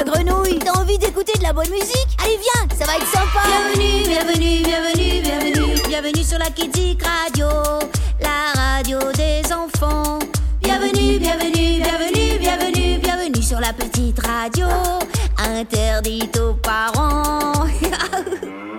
la grenouille. T'as envie d'écouter de la bonne musique? Allez, viens, ça va être sympa. Bienvenue, bienvenue, bienvenue, bienvenue. Bienvenue sur la Kidzik Radio, la radio des enfants. Bienvenue, bienvenue, bienvenue, bienvenue, bienvenue sur la petite radio, interdite aux parents.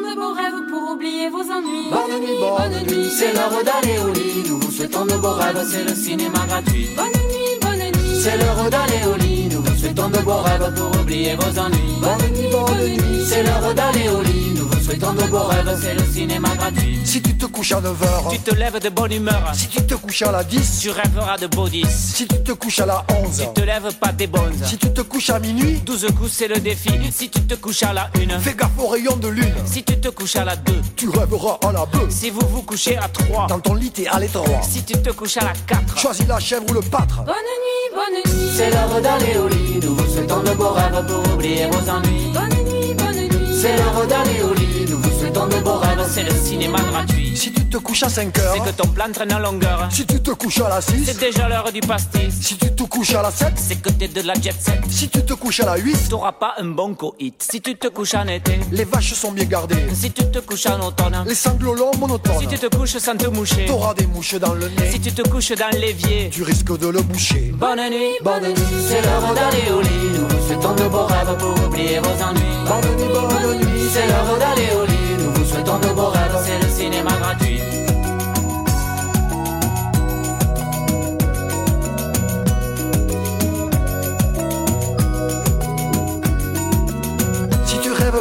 De beaux rêves pour oublier vos ennuis. Bonne nuit, bonne nuit, c'est l'heure d'aller au lit. Nous vous souhaitons de beaux rêves, c'est le cinéma gratuit. Bonne nuit, bonne nuit, C'est l'heure d'aller au lit. Nous vous souhaitons de beaux rêves pour oublier vos ennuis. bonne nuit, bonne nuit. C'est l'heure d'aller au lit. Nous vous souhaitons de beaux rêves, c'est le cinéma gratuit. Si tu te couches à 9h, Tu te lèves de bonne humeur, si tu te couches à la 10, tu rêveras de beau 10. si tu te couches à la 11, Tu te lèves pas des bonnes. si tu te couches à minuit, 12 coups c'est le défi. Si tu te couches à la 1, fais gaffe au rayon de lune. si tu te couches à la 2, Tu rêveras à la bœuf. si vous vous couchez à 3, Dans ton lit, t'es à l'étroit. si tu te couches à la 4, Choisis la chèvre ou le pâtre. Bonne nuit, bonne nuit, C'est l'heure d'aller au lit. Nous vous souhaitons de beaux rêves pour oublier vos ennuis. bonne nuit, bonne nuit. C'est l'heure d'aller au lit. Nous vous souhaitons de beaux rêves, c'est le cinéma gratuit. Si tu te couches à 5 C'est heures, que ton plan traîne en longueur. si tu te couches à la 6, C'est déjà l'heure du pastis. si tu te couches à la 7, C'est que t'es de la jet set. si tu te couches à la 8, T'auras pas un bon coït. Si tu te couches en été, les vaches sont bien gardées. si tu te couches en automne, Les sanglots longs monotones. si tu te couches sans te moucher, T'auras des mouches dans le nez. si tu te couches dans l'évier. Tu risques de le boucher. Bonne nuit, Bonne nuit, c'est l'heure d'aller au lit. Nous vous souhaitons de beaux rêves pour oublier vos ennuis. Bonne nuit, bonne nuit. C'est l'heure d'aller au lit. Beaux rêves, c'est le cinéma gratuit.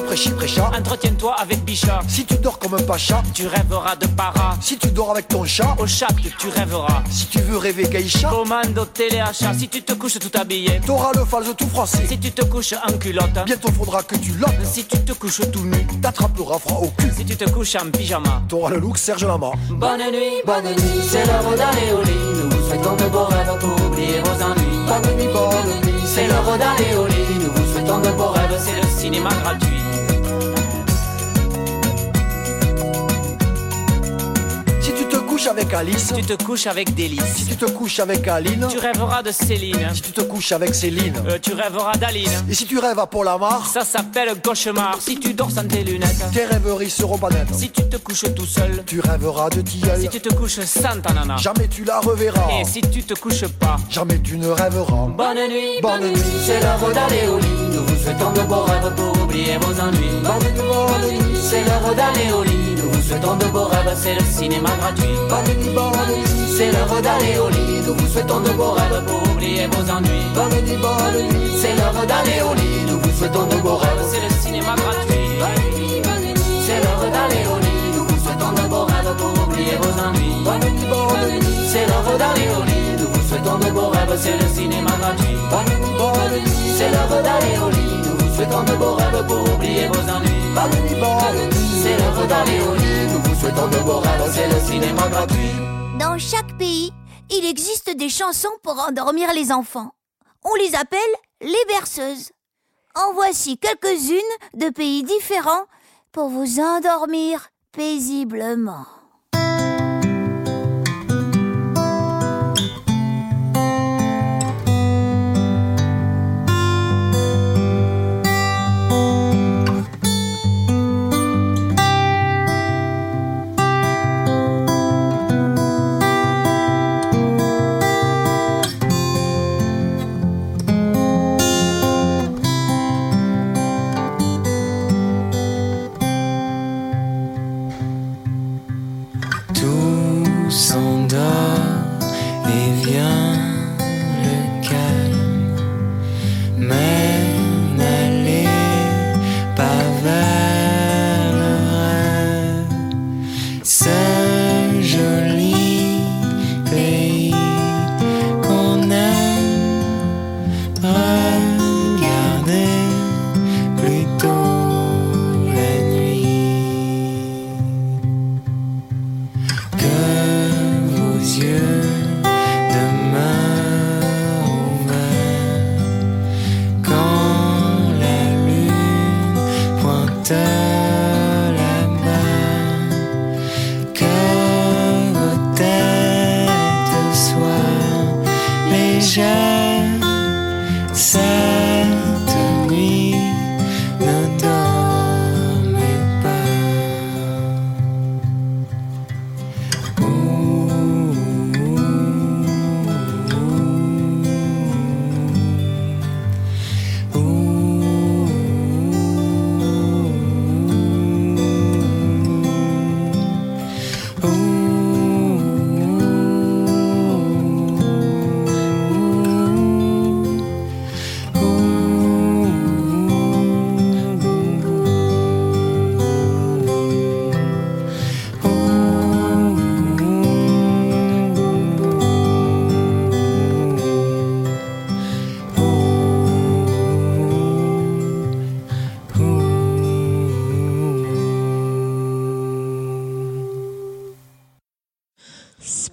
Prêchi prêcha, entretiens-toi avec Bichard. si tu dors comme un pacha, Tu rêveras de para. si tu dors avec ton chat, Au chat, tu rêveras. si tu veux rêver geisha, Commando téléachat. Si tu te couches tout habillé. t'auras le false tout français. Si tu te couches en culotte. Bientôt faudra que tu lottes, Si tu te couches tout nu. t'attraperas froid au cul. Si tu te couches en pyjama. T'auras le look Serge Lama. Bonne nuit, Bonne nuit, c'est l'heure d'aller au lit. Nous vous souhaitons de beaux rêves pour oublier vos ennuis. Bonne nuit, bonne nuit. C'est l'heure d'aller au lit. Nous vous souhaitons de beaux rêves, c'est le cinéma gratuit. Couches avec Alice, Tu te couches avec si Délice. tu te couches avec Aline, Tu rêveras de Céline. si tu te couches avec Céline, Euh, tu rêveras d'Aline. et si tu rêves à Paul Amar, Ça s'appelle cauchemar. Si tu dors sans tes lunettes. tes rêveries seront pas nettes. Si tu te couches tout seul. Tu rêveras de tilleul, Si tu te couches sans ta nana. jamais tu la reverras, Et si tu te couches pas. jamais tu ne rêveras. Bonne nuit, Bonne nuit, C'est l'heure d'aller au lit. Nous vous souhaitons de beaux rêves pour oublier vos ennuis. bonne nuit, bonne nuit, C'est l'heure d'aller au lit. Vous souhaitons de beaux rêves, c'est le cinéma gratuit. C'est l'heure d'aller au lit. Nous vous souhaitons de beaux rêves pour oublier vos ennuis. C'est l'heure d'aller au lit. Nous vous souhaitons de beaux rêves. c'est le cinéma gratuit. C'est l'heure d'aller au lit. Nous vous souhaitons de beaux rêves pour oublier vos nuit, C'est l'heure d'aller au lit. Nous vous souhaitons de beaux rêves, c'est le cinéma gratuit. C'est l'heure d'aller au lit. Souhaitons de beaux rêves pour oublier vos ennuis. bonne nuit. C'est l'heure d'aller au lit. Nous vous souhaitons de beaux rêves, c'est le cinéma gratuit. Dans chaque pays, il existe des chansons pour endormir les enfants. On les appelle les berceuses. En voici quelques-unes de pays différents pour vous endormir paisiblement.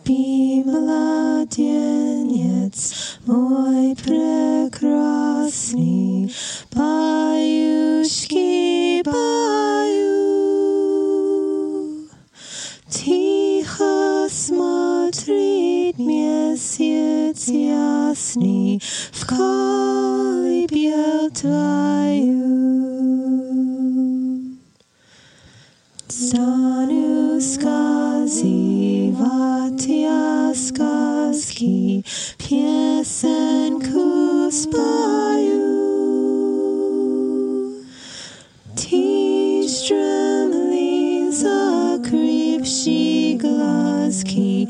Спи, младенец мой прекрасный, Паюшки пою. Тихо смотрит месяц ясный В колыбель твою. Саню сказива Bratia Skaski Piesenku Spaju Teach Dremlin Zakrip Shiglaski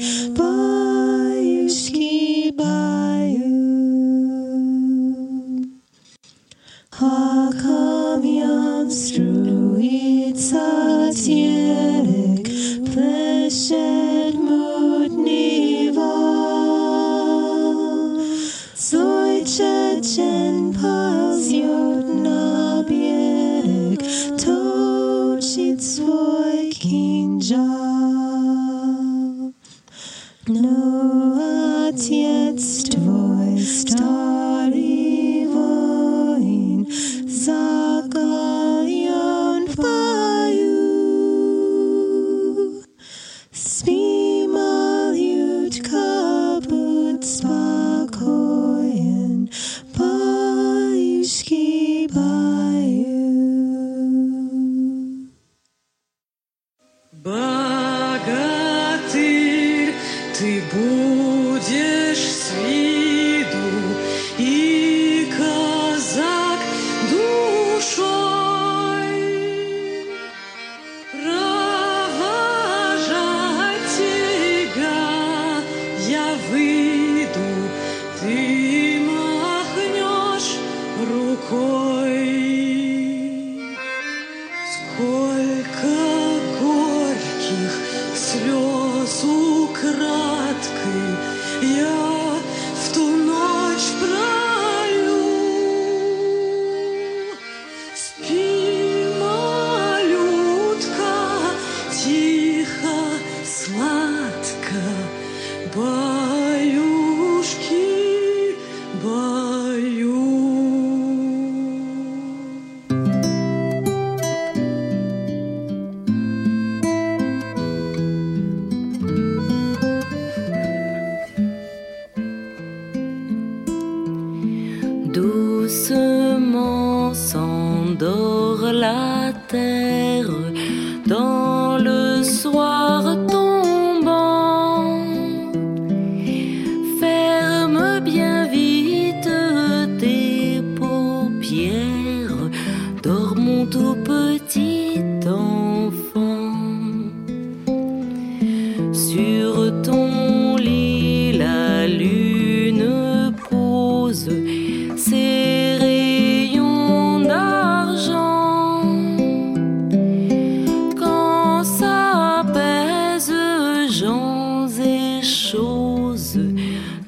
choses.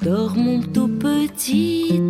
Dormons tout petit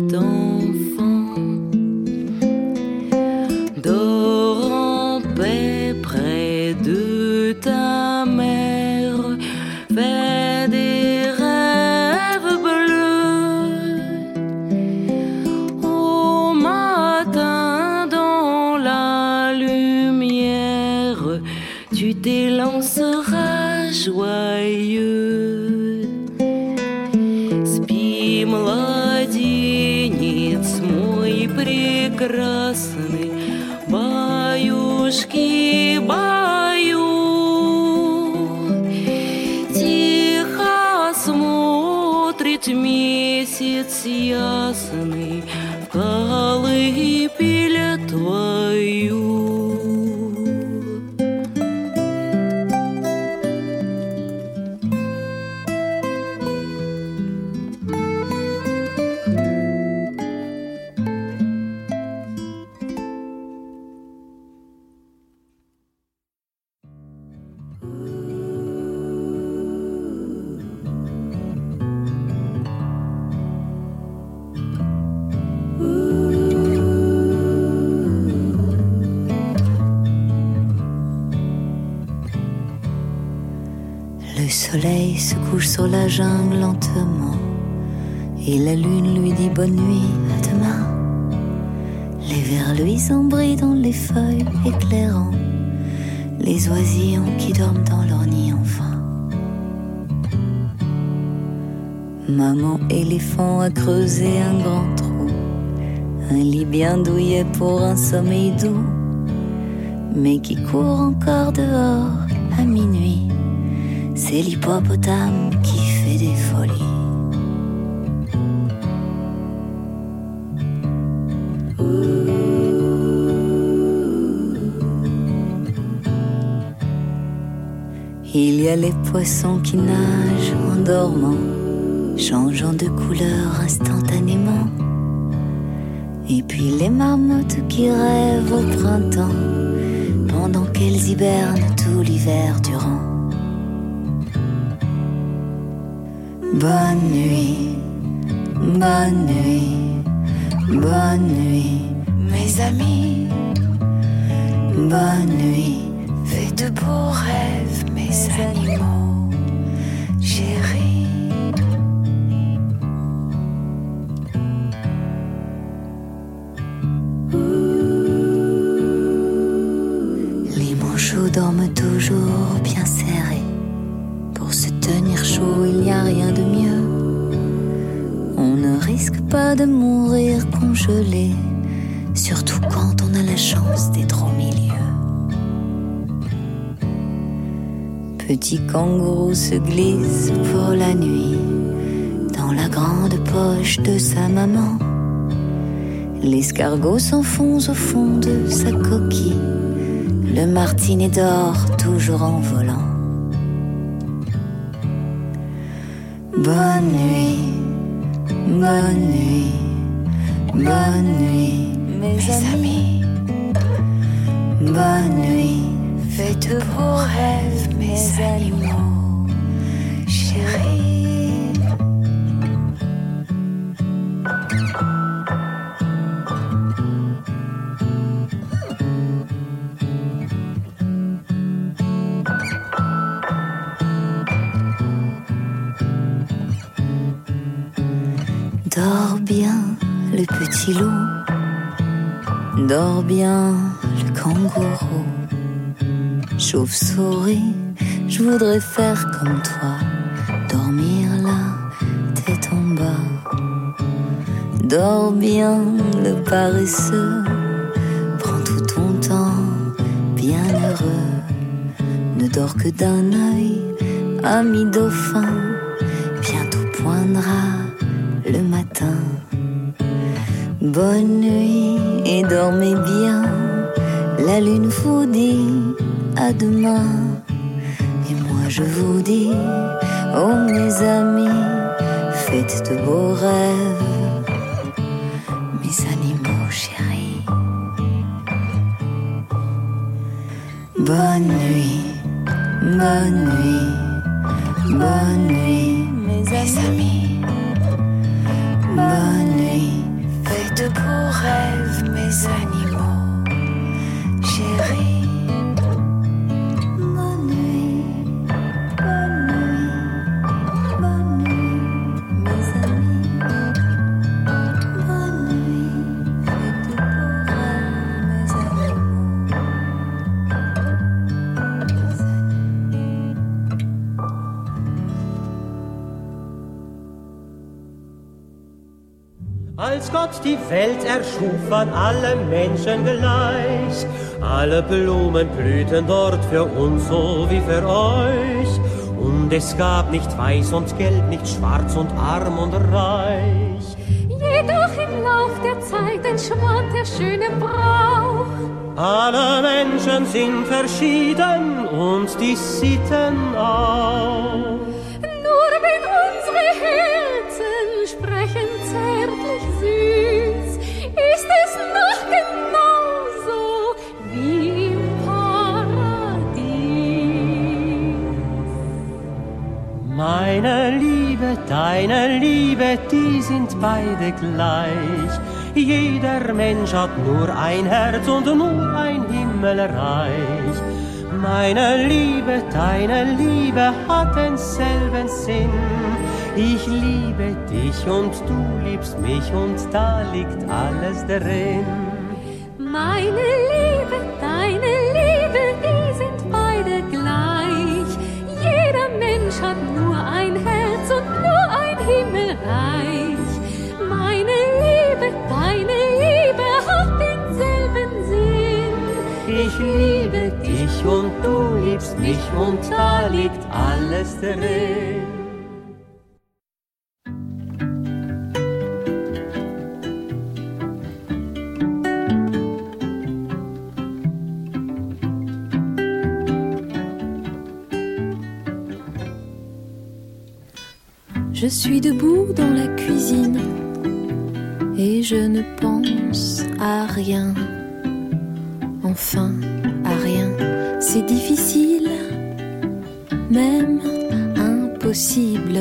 Le soleil se couche sur la jungle lentement et la lune lui dit bonne nuit à demain. Les vers luisants brillent dans les feuilles éclairant les oisillons qui dorment dans leur nid enfin. Maman éléphant a creusé un grand trou, un lit bien douillet pour un sommeil doux, mais qui court encore dehors à minuit. C'est l'hippopotame Il y a les poissons qui nagent en dormant, changeant de couleur instantanément. Et puis les marmottes qui rêvent au printemps, pendant qu'elles hibernent tout l'hiver durant. Bonne nuit, bonne nuit, bonne nuit, mes amis. Bonne nuit, faites de beaux rêves, mes animaux chéris. Les manchots dorment toujours bien serrés. Pour se tenir chaud, il n'y a rien de mieux. On ne risque pas de mourir congelé, Petit kangourou se glisse pour la nuit dans la grande poche de sa maman. L'escargot s'enfonce au fond de sa coquille. Le martinet dort toujours en volant. Bonne nuit, bonne nuit, bonne nuit, mes amis. Bonne nuit, faites de beaux rêves, mes animaux chéris. Dors bien, le petit loup. Dors bien, le kangourou. Chauve-souris, je voudrais faire comme toi. Dormir là, tête en bas. Dors bien, le paresseux. Prends tout ton temps, bien heureux. Ne dors que d'un œil, ami dauphin. Bientôt poindra le matin. Bonne nuit et dormez bien. La lune vous dit à demain. Et moi je vous dis, oh mes amis, faites de beaux rêves, mes animaux chéris. Bonne nuit, bonne nuit, bonne nuit, mes amis. Gott die Welt erschuf, waren alle Menschen gleich. Alle Blumen blühten dort für uns so wie für euch. Und es gab nicht weiß und gelb, nicht schwarz und arm und reich. Jedoch im Lauf der Zeit entschwand der schöne Brauch. Alle Menschen sind verschieden und die Sitten auch. Nur wenn unsere Herzen sprechen Meine Liebe, deine Liebe, die sind beide gleich. Jeder Mensch hat nur ein Herz und nur ein Himmelreich. Meine Liebe, deine Liebe hat denselben Sinn. Ich liebe dich und du liebst mich und da liegt alles drin. Meine Je suis debout dans la cuisine et je ne pense à rien. Enfin. C'est difficile, même impossible.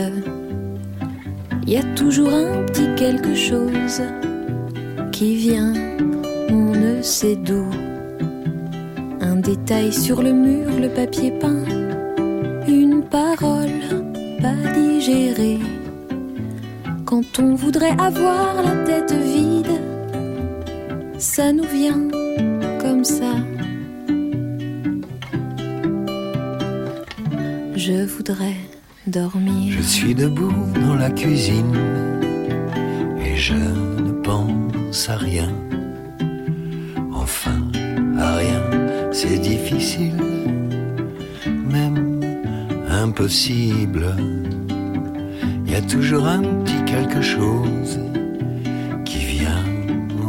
Il y a toujours un petit quelque chose qui vient, on ne sait d'où. Un détail sur le mur, le papier peint, une parole pas digérée. Quand on voudrait avoir la tête vide, ça nous vient Je suis debout dans la cuisine et je ne pense à rien. Enfin, à rien, c'est difficile, même impossible. Il y a toujours un petit quelque chose qui vient,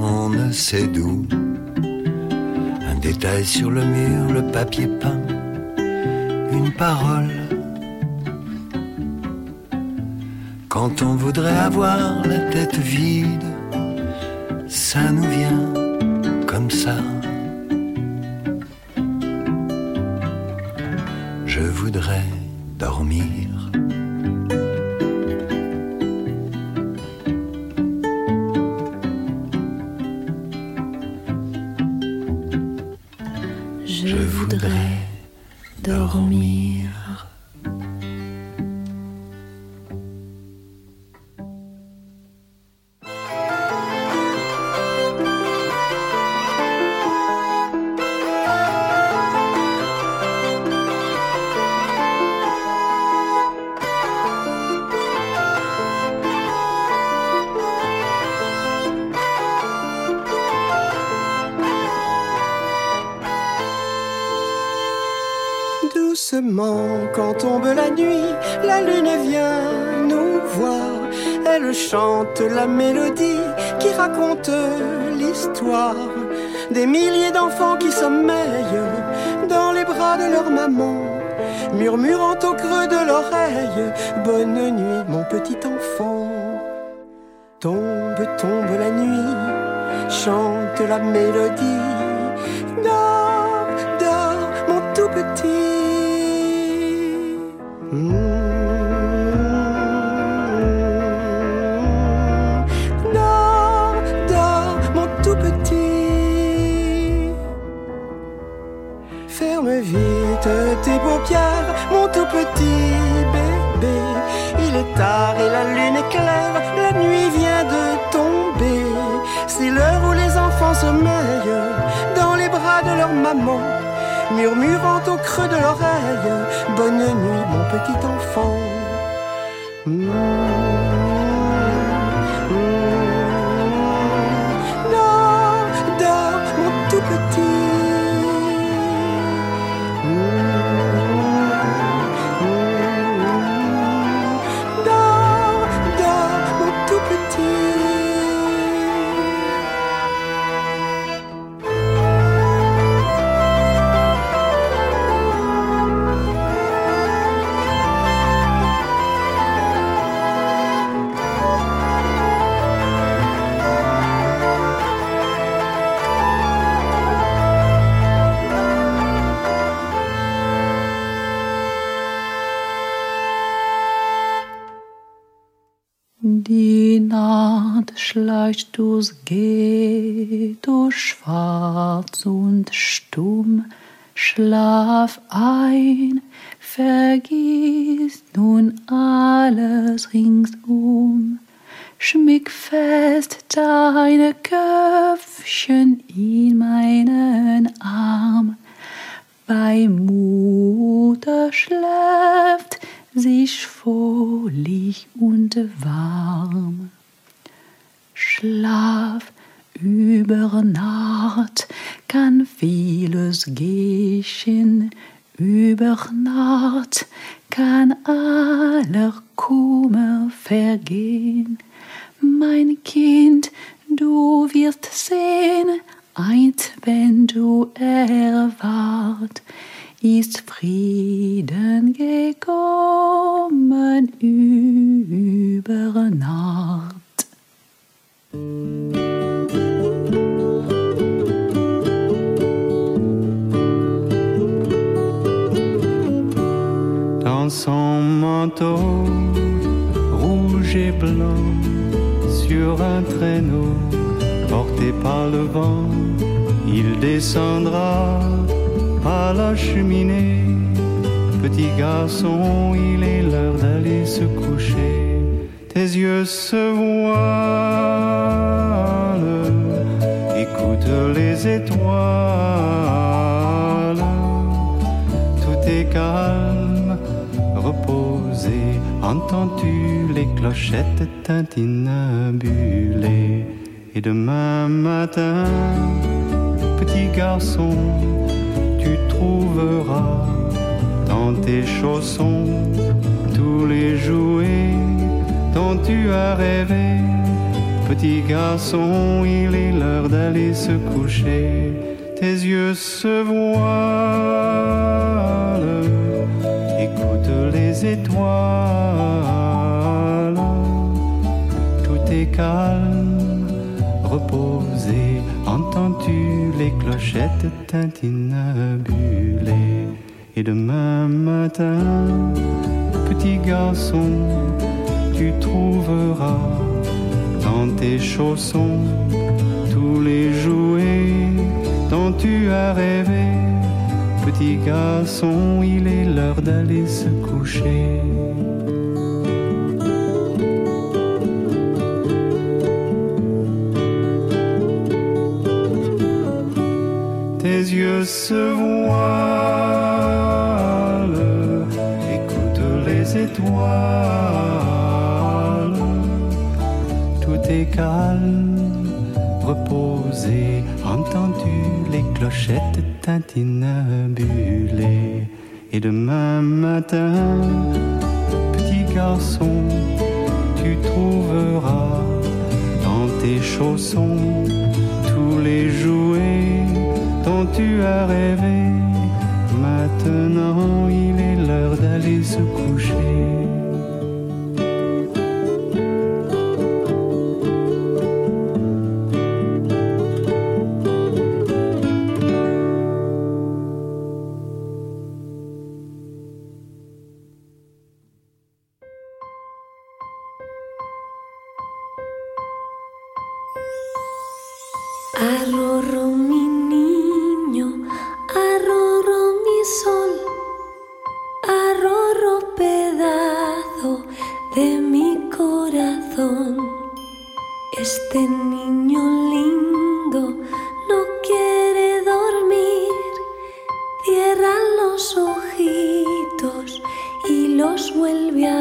on ne sait d'où. Un détail sur le mur, le papier peint, une parole. Quand on voudrait avoir la tête vide, ça nous vient comme ça. Je voudrais dormir. Quand tombe la nuit, la lune vient nous voir. Elle chante la mélodie qui raconte l'histoire des milliers d'enfants qui sommeillent dans les bras de leur maman, murmurant au creux de l'oreille Bonne nuit, mon petit enfant. Tombe, tombe la nuit, chante la mélodie. Mon tout petit bébé. Il est tard et la lune est claire, la nuit vient de tomber. C'est l'heure où les enfants sommeillent dans les bras de leur maman, murmurant au creux de l'oreille Bonne nuit, mon petit enfant. Mmh. Schleicht durchs Ghetto schwarz und stumm. Schlaf ein, vergiss nun alles ringsum. Schmick fest deine Köpfchen in meinen Arm. Bei Mutter schläft sich fröhlich und warm. Schlaf über Nacht kann vieles geschehen, über Nacht kann aller Kummer vergehen. Mein Kind, du wirst sehen, einst wenn du erwart, ist Frieden gekommen über Nacht. Dans son manteau rouge et blanc, sur un traîneau porté par le vent, il descendra à la cheminée. Petit garçon, il est l'heure d'aller se coucher. Tes yeux se voilent, écoute les étoiles. Tout est calme, reposé. Entends-tu les clochettes tintinabulées? Et demain matin, petit garçon, tu trouveras dans tes chaussons tous les jouets dont tu as rêvé. Petit garçon, il est l'heure d'aller se coucher. Tes yeux se voilent, écoute les étoiles. Tout est calme, reposé. Entends-tu les clochettes tintinabulées? Et demain matin, petit garçon, tu trouveras dans tes chaussons tous les jouets dont tu as rêvé. Petit garçon, il est l'heure d'aller se coucher. Tes yeux se voilent, écoute les étoiles. Calme, reposé. Entends-tu les clochettes tintinabulées? Et demain matin, petit garçon, tu trouveras dans tes chaussons tous les jouets dont tu as rêvé. Maintenant, il est l'heure d'aller se coucher.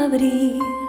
Calvary.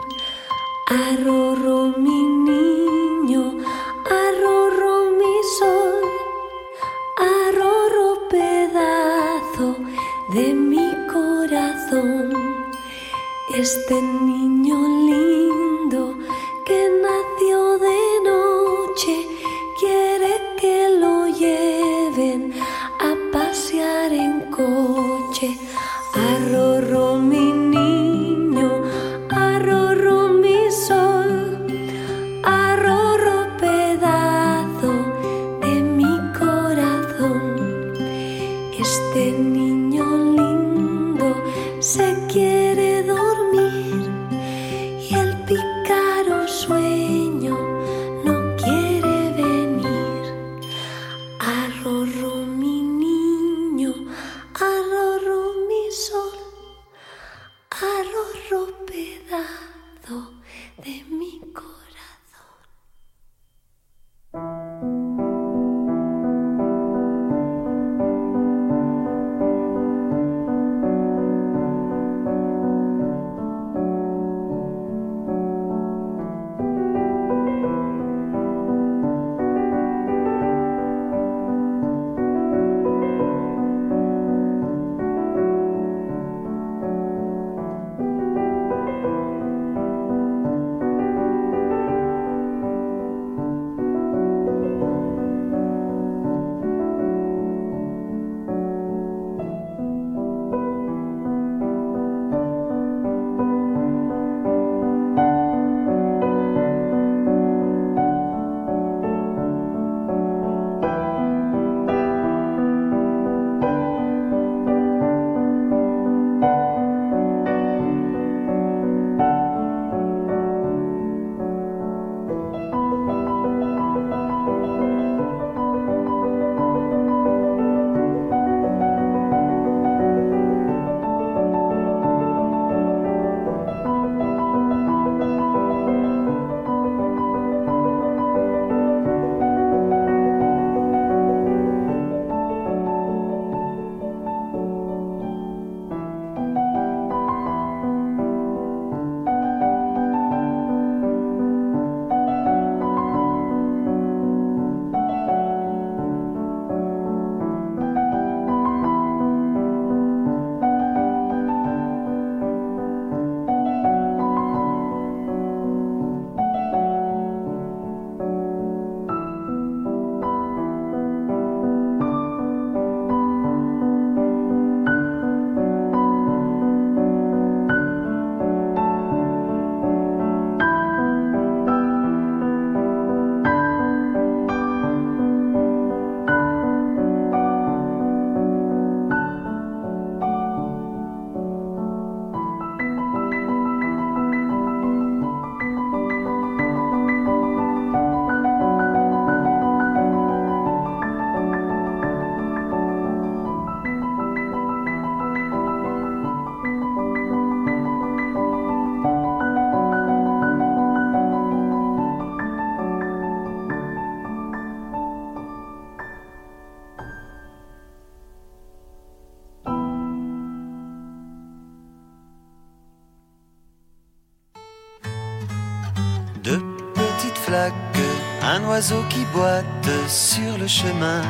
Un oiseau qui boite sur le chemin.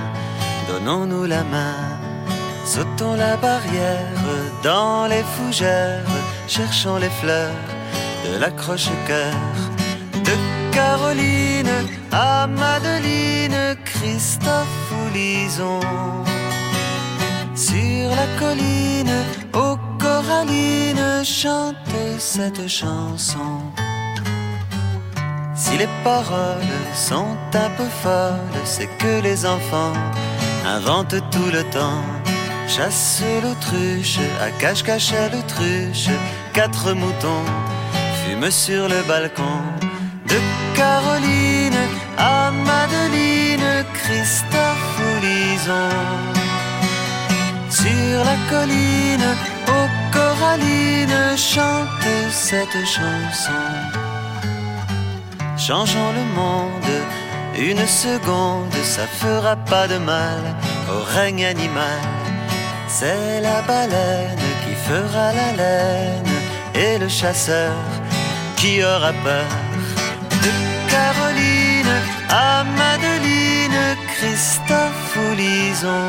Donnons-nous la main, sautons la barrière dans les fougères, cherchons les fleurs de l'accroche-cœur. De Caroline à Madeline, Christophe ou Lison. Sur la colline, aux corallines, chante cette chanson. Si les paroles sont un peu folles, c'est que les enfants inventent tout le temps. Chasse l'autruche, à cache-cache l'autruche, quatre moutons fument sur le balcon. De Caroline à Madeline, Christophe ou Lison. Sur la colline, aux corallines, chante cette chanson. Changeons le monde, une seconde, ça fera pas de mal au règne animal. C'est la baleine qui fera la laine et le chasseur qui aura peur. De Caroline à Madeline, Christophe ou Lison.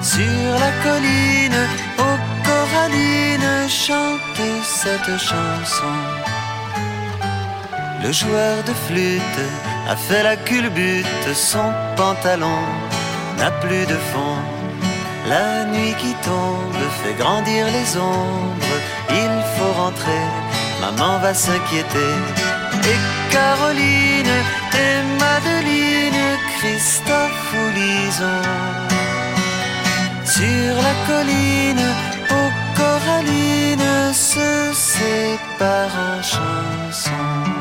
Sur la colline, aux corallines, chante cette chanson. Le joueur de flûte a fait la culbute, son pantalon n'a plus de fond. La nuit qui tombe fait grandir les ombres, il faut rentrer, maman va s'inquiéter. Et Caroline et Madeline, Christophe ou Lison. Sur la colline, aux corallines, se séparent en chansons.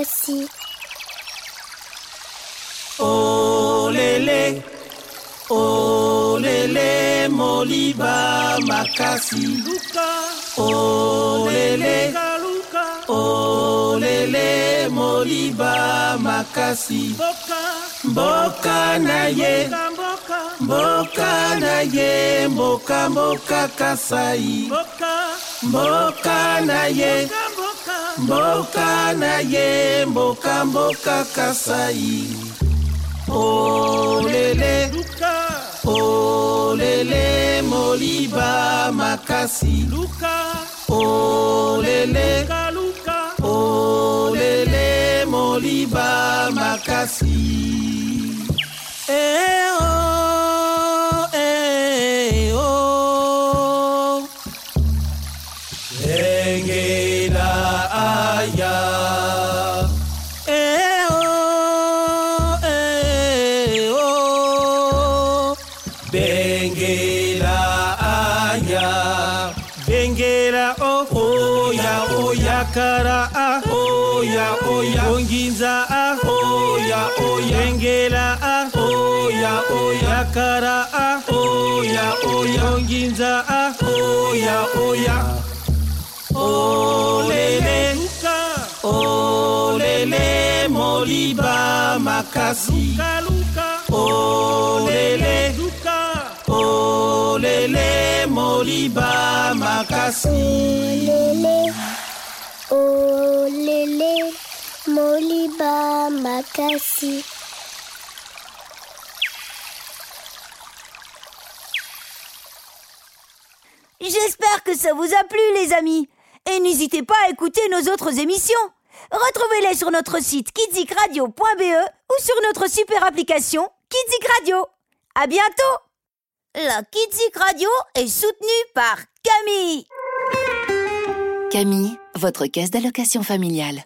Makasi. Oh lele, oh lele, moliba makasi. Oh lele, oh lele, moliba makasi. Mboka na ye, mboka na ye, mboka mboka kasai. Mboka na ye, mboka na ye, mboka na ye mboka mboka kasai. Olele olele moliba makasi. Olele olele moliba makasi. Eh, oh. Onginza ah, oh ya, oh ya. Bengela ah, oh ya, oh ya kara ah, oh ya, oh ya. Onginza ah, oh ya, oh ya. Oh lele, oh lele, moliba makasi. Oh lele, oh lele, moliba makasi. J'espère que ça vous a plu, les amis. Et n'hésitez pas à écouter nos autres émissions. Retrouvez-les sur notre site kidzikradio.be ou sur notre super application Kidzik Radio. À bientôt. La Kidzik Radio est soutenue par Camille. Camille, votre caisse d'allocation familiale.